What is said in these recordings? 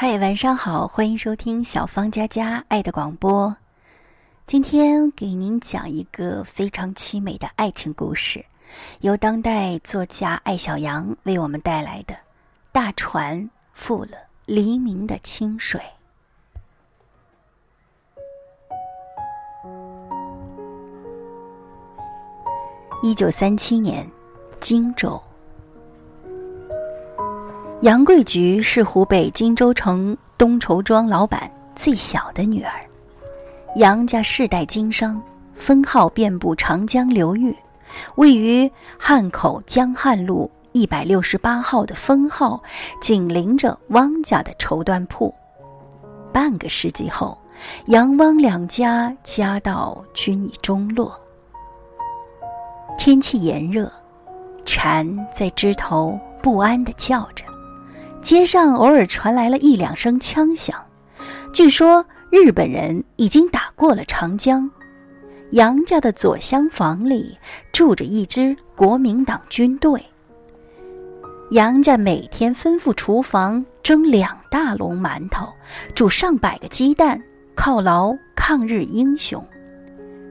嗨，晚上好，欢迎收听小芳佳佳爱的广播。今天给您讲一个非常凄美的爱情故事，由当代作家艾小羊为我们带来的《大船覆了黎明的清水》。一九三七年，荆州。杨桂菊是湖北荆州城东绸庄老板最小的女儿，杨家世代经商，分号遍布长江流域，位于汉口江汉路一百六十八号的分号，紧邻着汪家的绸缎铺。半个世纪后，杨汪两家家道均已中落。天气炎热，蝉在枝头不安地叫着。街上偶尔传来了一两声枪响，据说日本人已经打过了长江。杨家的左厢房里住着一支国民党军队。杨家每天吩咐厨房蒸两大笼馒头，煮上百个鸡蛋，犒劳抗日英雄。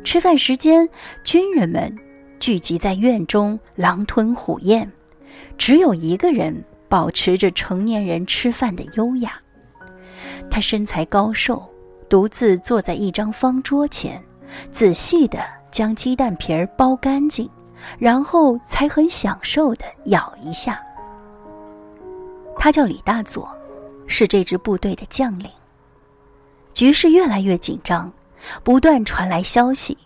吃饭时间，军人们聚集在院中狼吞虎咽，只有一个人。保持着成年人吃饭的优雅。他身材高瘦，独自坐在一张方桌前，仔细地将鸡蛋皮儿剥干净，然后才很享受地咬一下。他叫李大佐，是这支部队的将领。局势越来越紧张，不断传来消息：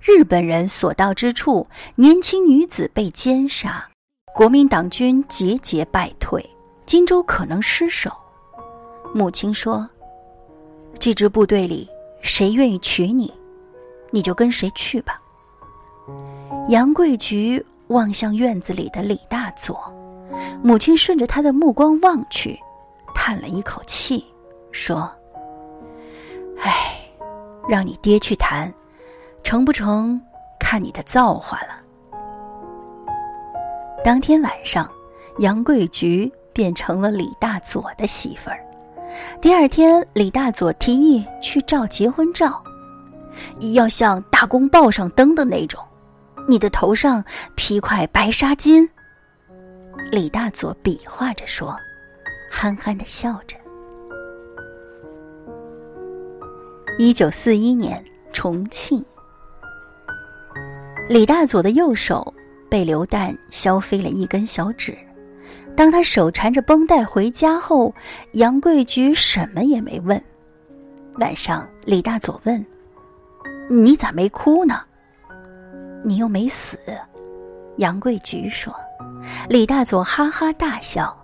日本人所到之处，年轻女子被奸杀。国民党军节节败退，荆州可能失守。母亲说：“这支部队里，谁愿意娶你，你就跟谁去吧。”杨桂菊望向院子里的李大佐，母亲顺着他的目光望去，叹了一口气，说：“唉，让你爹去谈，成不成，看你的造化了。”当天晚上，杨桂菊变成了李大佐的媳妇儿。第二天，李大佐提议去照结婚照，要像大公报上登的那种，你的头上披块白纱巾。李大佐比划着说，憨憨的笑着。一九四一年，重庆，李大佐的右手。被流弹削飞了一根小指，当他手缠着绷带回家后，杨桂菊什么也没问。晚上，李大佐问：“你咋没哭呢？你又没死。”杨桂菊说：“李大佐哈哈大笑，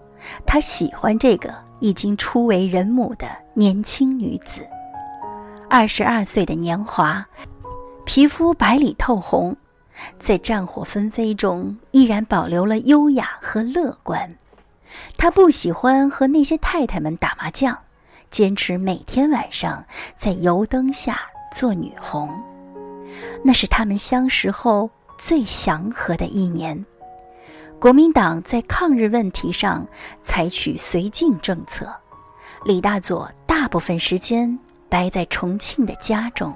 他喜欢这个已经初为人母的年轻女子，二十二岁的年华，皮肤白里透红。”在战火纷飞中，依然保留了优雅和乐观。他不喜欢和那些太太们打麻将，坚持每天晚上在油灯下做女红。那是他们相识后最祥和的一年。国民党在抗日问题上采取绥靖政策，李大佐大部分时间待在重庆的家中。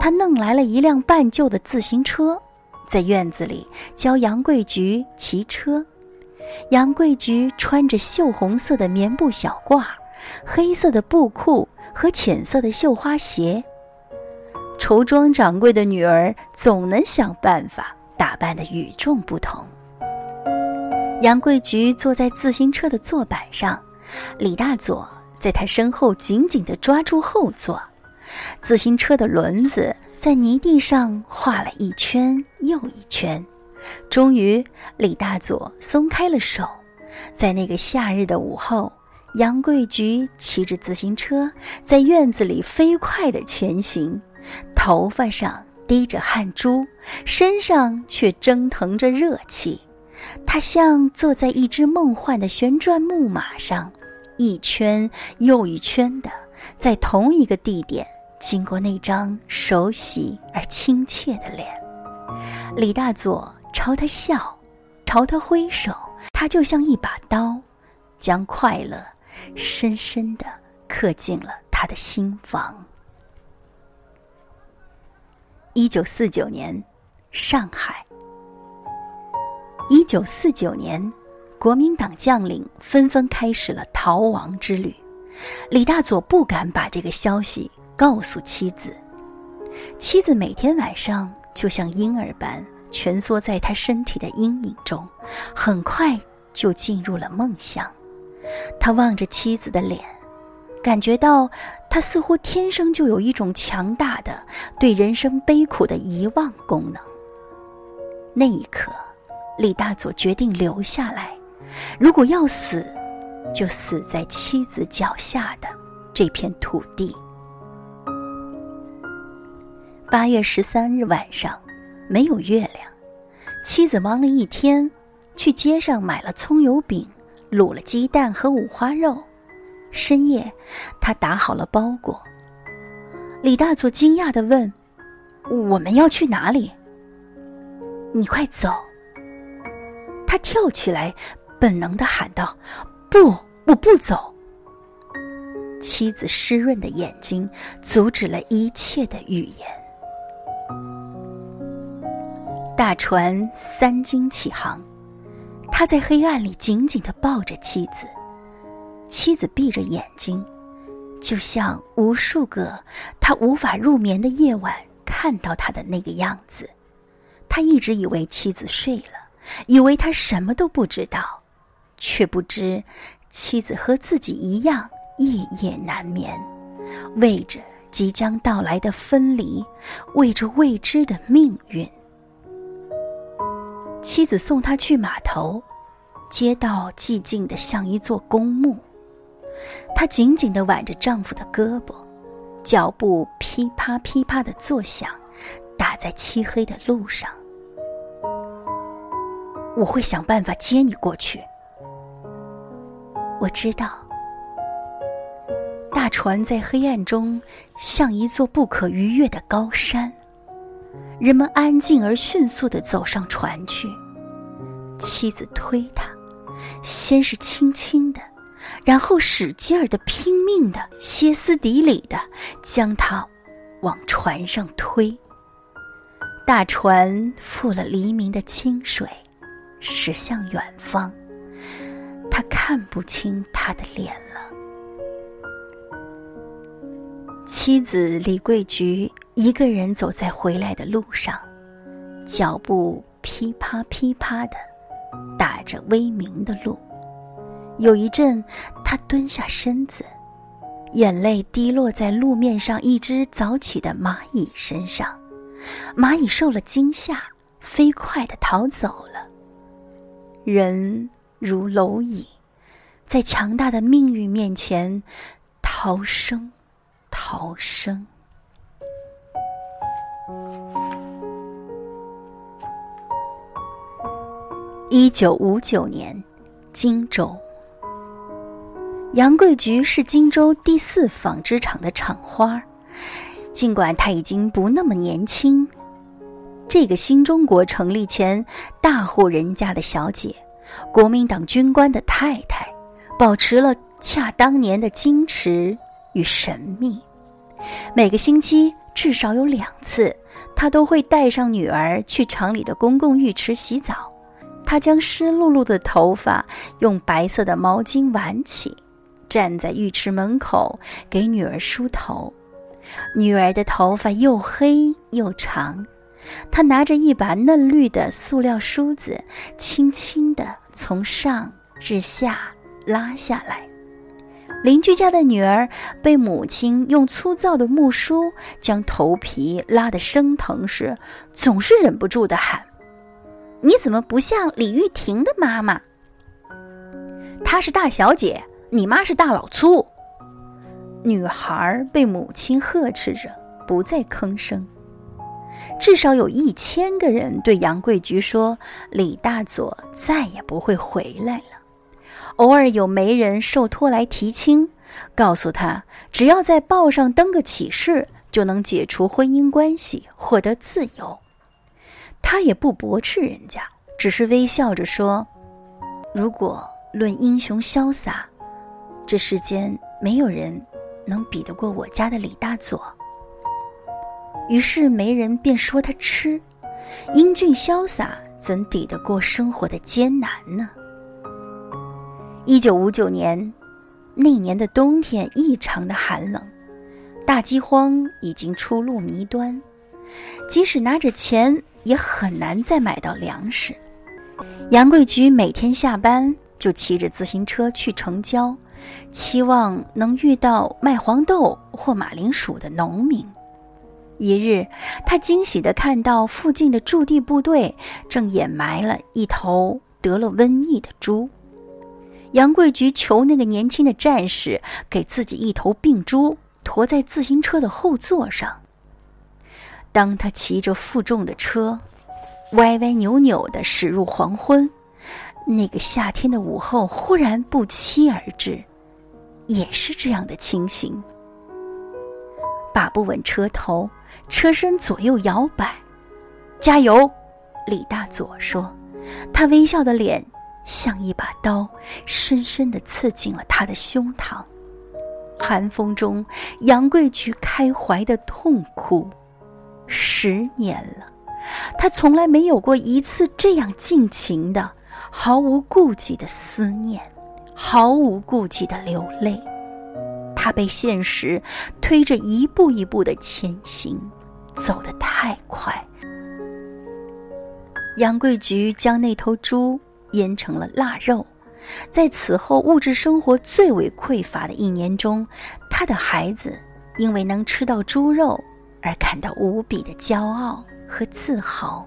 他弄来了一辆半旧的自行车。在院子里教杨桂菊骑车，杨桂菊穿着绣红色的棉布小褂、黑色的布裤和浅色的绣花鞋。绸庄掌柜的女儿总能想办法打扮的与众不同。杨桂菊坐在自行车的坐板上，李大佐在她身后紧紧地抓住后座，自行车的轮子。在泥地上画了一圈又一圈，终于，李大佐松开了手。在那个夏日的午后，杨桂菊骑着自行车在院子里飞快地前行，头发上滴着汗珠，身上却蒸腾着热气。她像坐在一只梦幻的旋转木马上，一圈又一圈的在同一个地点。经过那张熟悉而亲切的脸，李大佐朝他笑，朝他挥手，他就像一把刀，将快乐深深的刻进了他的心房。一九四九年，上海。一九四九年，国民党将领纷纷开始了逃亡之旅。李大佐不敢把这个消息告诉妻子，妻子每天晚上就像婴儿般蜷缩在他身体的阴影中，很快就进入了梦乡。他望着妻子的脸。感觉到，他似乎天生就有一种强大的对人生悲苦的遗忘功能。那一刻，李大佐决定留下来，如果要死，就死在妻子脚下的这片土地。八月十三日晚上，没有月亮，妻子忙了一天，去街上买了葱油饼，卤了鸡蛋和五花肉。深夜，他打好了包裹。李大佐惊讶的问：“我们要去哪里？”“你快走！”他跳起来，本能的喊道：“不，我不走！”妻子湿润的眼睛阻止了一切的语言。大船三经起航，他在黑暗里紧紧的抱着妻子。妻子闭着眼睛，就像无数个他无法入眠的夜晚看到他的那个样子。他一直以为妻子睡了，以为他什么都不知道，却不知妻子和自己一样夜夜难眠，为着即将到来的分离，为着未知的命运。妻子送他去码头，街道寂静的像一座公墓。她紧紧的挽着丈夫的胳膊，脚步噼啪噼啪的作响，打在漆黑的路上。我会想办法接你过去。我知道，大船在黑暗中像一座不可逾越的高山，人们安静而迅速地走上船去。妻子推他，先是轻轻的。然后使劲儿的、拼命的、歇斯底里的将他往船上推。大船覆了黎明的清水，驶向远方。他看不清他的脸。妻子李桂菊一个人走在回来的路上，脚步噼啪噼啪的打着微明的路。有一阵，他蹲下身子，眼泪滴落在路面上一只早起的蚂蚁身上。蚂蚁受了惊吓，飞快的逃走了。人如蝼蚁，在强大的命运面前，逃生，逃生。一九五九年，荆州。杨桂菊是荆州第四纺织厂的厂花，尽管她已经不那么年轻。这个新中国成立前大户人家的小姐，国民党军官的太太，保持了恰当年的矜持与神秘。每个星期至少有两次，她都会带上女儿去厂里的公共浴池洗澡。她将湿漉漉的头发用白色的毛巾挽起。站在浴池门口给女儿梳头，女儿的头发又黑又长，他拿着一把嫩绿的塑料梳子，轻轻地从上至下拉下来。邻居家的女儿被母亲用粗糙的木梳将头皮拉得生疼时，总是忍不住的喊：“你怎么不像李玉婷的妈妈？她是大小姐。”你妈是大老粗。女孩被母亲呵斥着，不再吭声。至少有一千个人对杨桂菊说：“李大佐再也不会回来了。”偶尔有媒人受托来提亲，告诉他，只要在报上登个启事，就能解除婚姻关系，获得自由。他也不驳斥人家，只是微笑着说：“如果论英雄潇洒。”这世间没有人能比得过我家的李大佐。于是媒人便说他痴，英俊潇洒，怎抵得过生活的艰难呢？一九五九年，那年的冬天异常的寒冷，大饥荒已经初露迷端，即使拿着钱，也很难再买到粮食。杨贵菊每天下班就骑着自行车去城郊，期望能遇到卖黄豆或马铃薯的农民。一日，他惊喜地看到附近的驻地部队正掩埋了一头得了瘟疫的猪。杨贵菊求那个年轻的战士给自己一头病猪驮在自行车的后座上。当他骑着负重的车，歪歪扭扭地驶入黄昏，那个夏天的午后忽然不期而至，也是这样的情形。把不稳车头。车身左右摇摆，加油！李大佐说，他微笑的脸像一把刀，深深的刺进了他的胸膛。寒风中，杨贵菊开怀的痛哭。十年了，他从来没有过一次这样尽情的、毫无顾忌的思念，毫无顾忌的流泪。他被现实推着一步一步的前行，走得太快。杨贵菊将那头猪腌成了腊肉，在此后物质生活最为匮乏的一年中，他的孩子因为能吃到猪肉而感到无比的骄傲和自豪。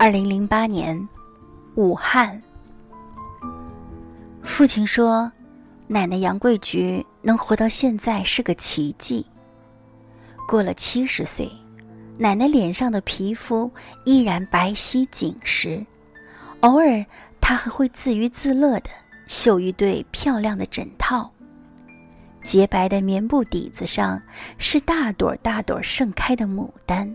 二零零八年，武汉。父亲说：“奶奶杨桂菊能活到现在是个奇迹。”过了七十岁，奶奶脸上的皮肤依然白皙紧实，偶尔她还会自娱自乐的绣一对漂亮的枕套。洁白的棉布底子上是大朵大朵盛开的牡丹。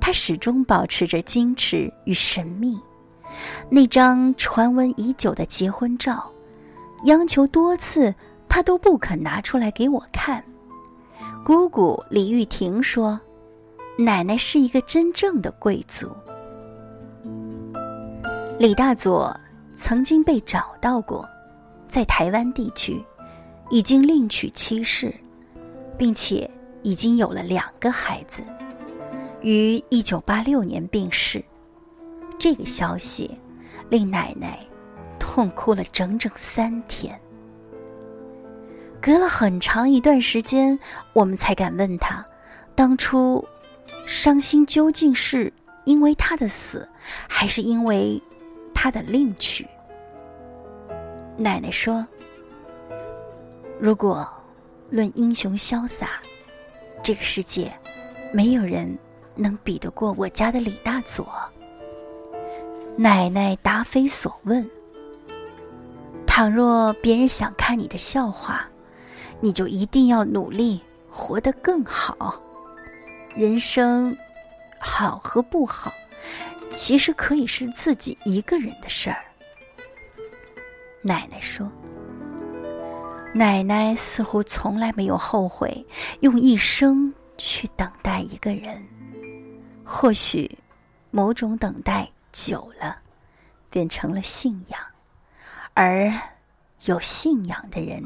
她始终保持着矜持与神秘。那张传闻已久的结婚照，央求多次，他都不肯拿出来给我看。姑姑李玉婷说：“奶奶是一个真正的贵族。”李大佐曾经被找到过，在台湾地区，已经另娶妻室，并且已经有了两个孩子。于一九八六年病逝，这个消息令奶奶痛哭了整整三天。隔了很长一段时间，我们才敢问他，当初伤心究竟是因为他的死，还是因为他的另娶？奶奶说：“如果论英雄潇洒，这个世界没有人。”能比得过我家的李大佐？奶奶答非所问。倘若别人想看你的笑话，你就一定要努力活得更好。人生好和不好，其实可以是自己一个人的事儿。奶奶说：“奶奶似乎从来没有后悔用一生去等待一个人。”或许，某种等待久了，变成了信仰，而有信仰的人，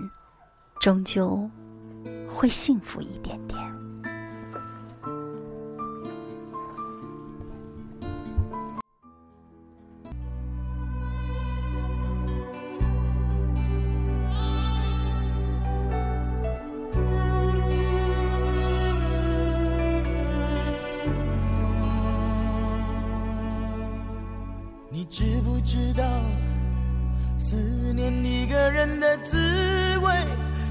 终究会幸福一点点。你知不知道，思念一个人的滋味，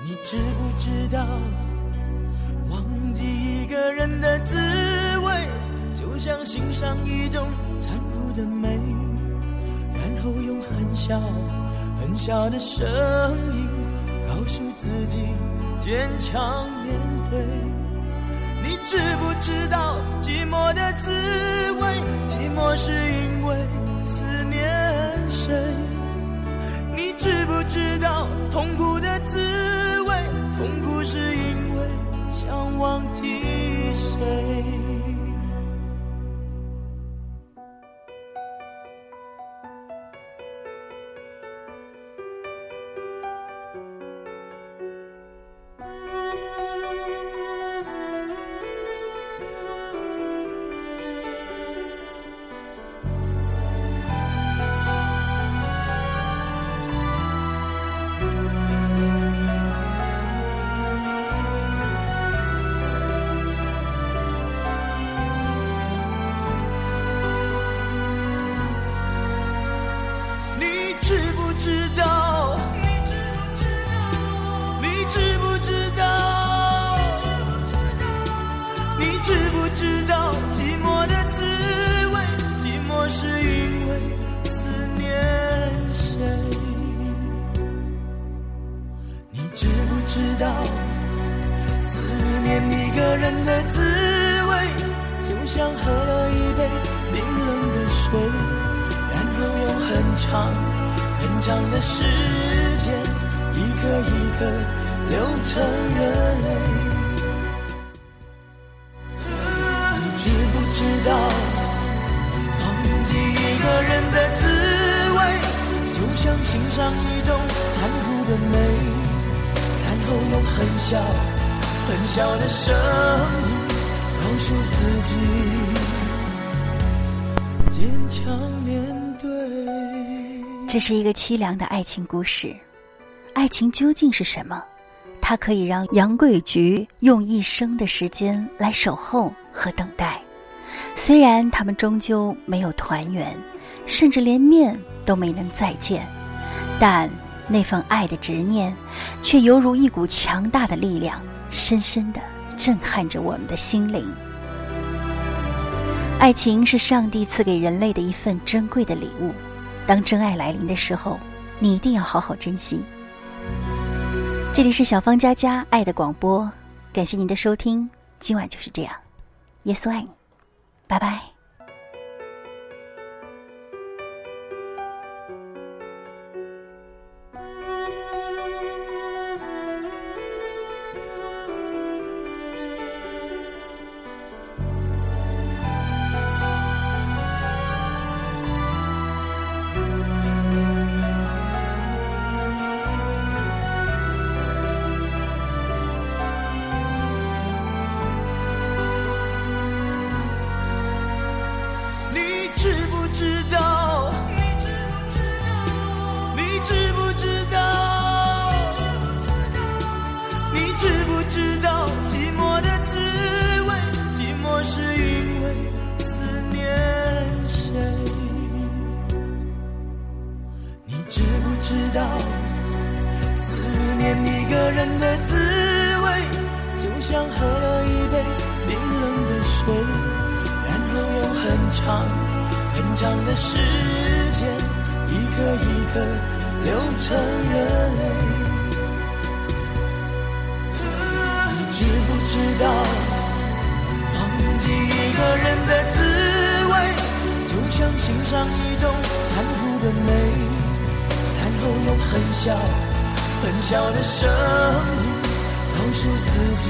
你知不知道忘记一个人的滋味，就像欣赏一种残酷的美，然后用很小很小的声音告诉自己坚强面对。你知不知道寂寞的滋味？寂寞是因为思念谁？你知不知道痛苦的滋？是因为想忘记谁？一个人的滋味，就像喝了一杯冰冷的水，然后用很长很长的时间，一颗一颗流成热泪。你知不知道，忘记一个人的滋味，就像欣赏一种残酷的美，然后用很小很小的声音告诉自己，坚强面对。这是一个凄凉的爱情故事，爱情究竟是什么？它可以让杨贵菊用一生的时间来守候和等待。虽然他们终究没有团圆，甚至连面都没能再见，但那份爱的执念，却犹如一股强大的力量，深深的震撼着我们的心灵。爱情是上帝赐给人类的一份珍贵的礼物。当真爱来临的时候，你一定要好好珍惜。这里是小芳佳佳爱的广播，感谢您的收听，今晚就是这样，耶稣爱你，拜拜。然后用很长很长的时间，一颗一颗流成热泪。你知不知道，忘记一个人的滋味，就像欣赏一种残酷的美，然后用很小很小的声音告诉自己，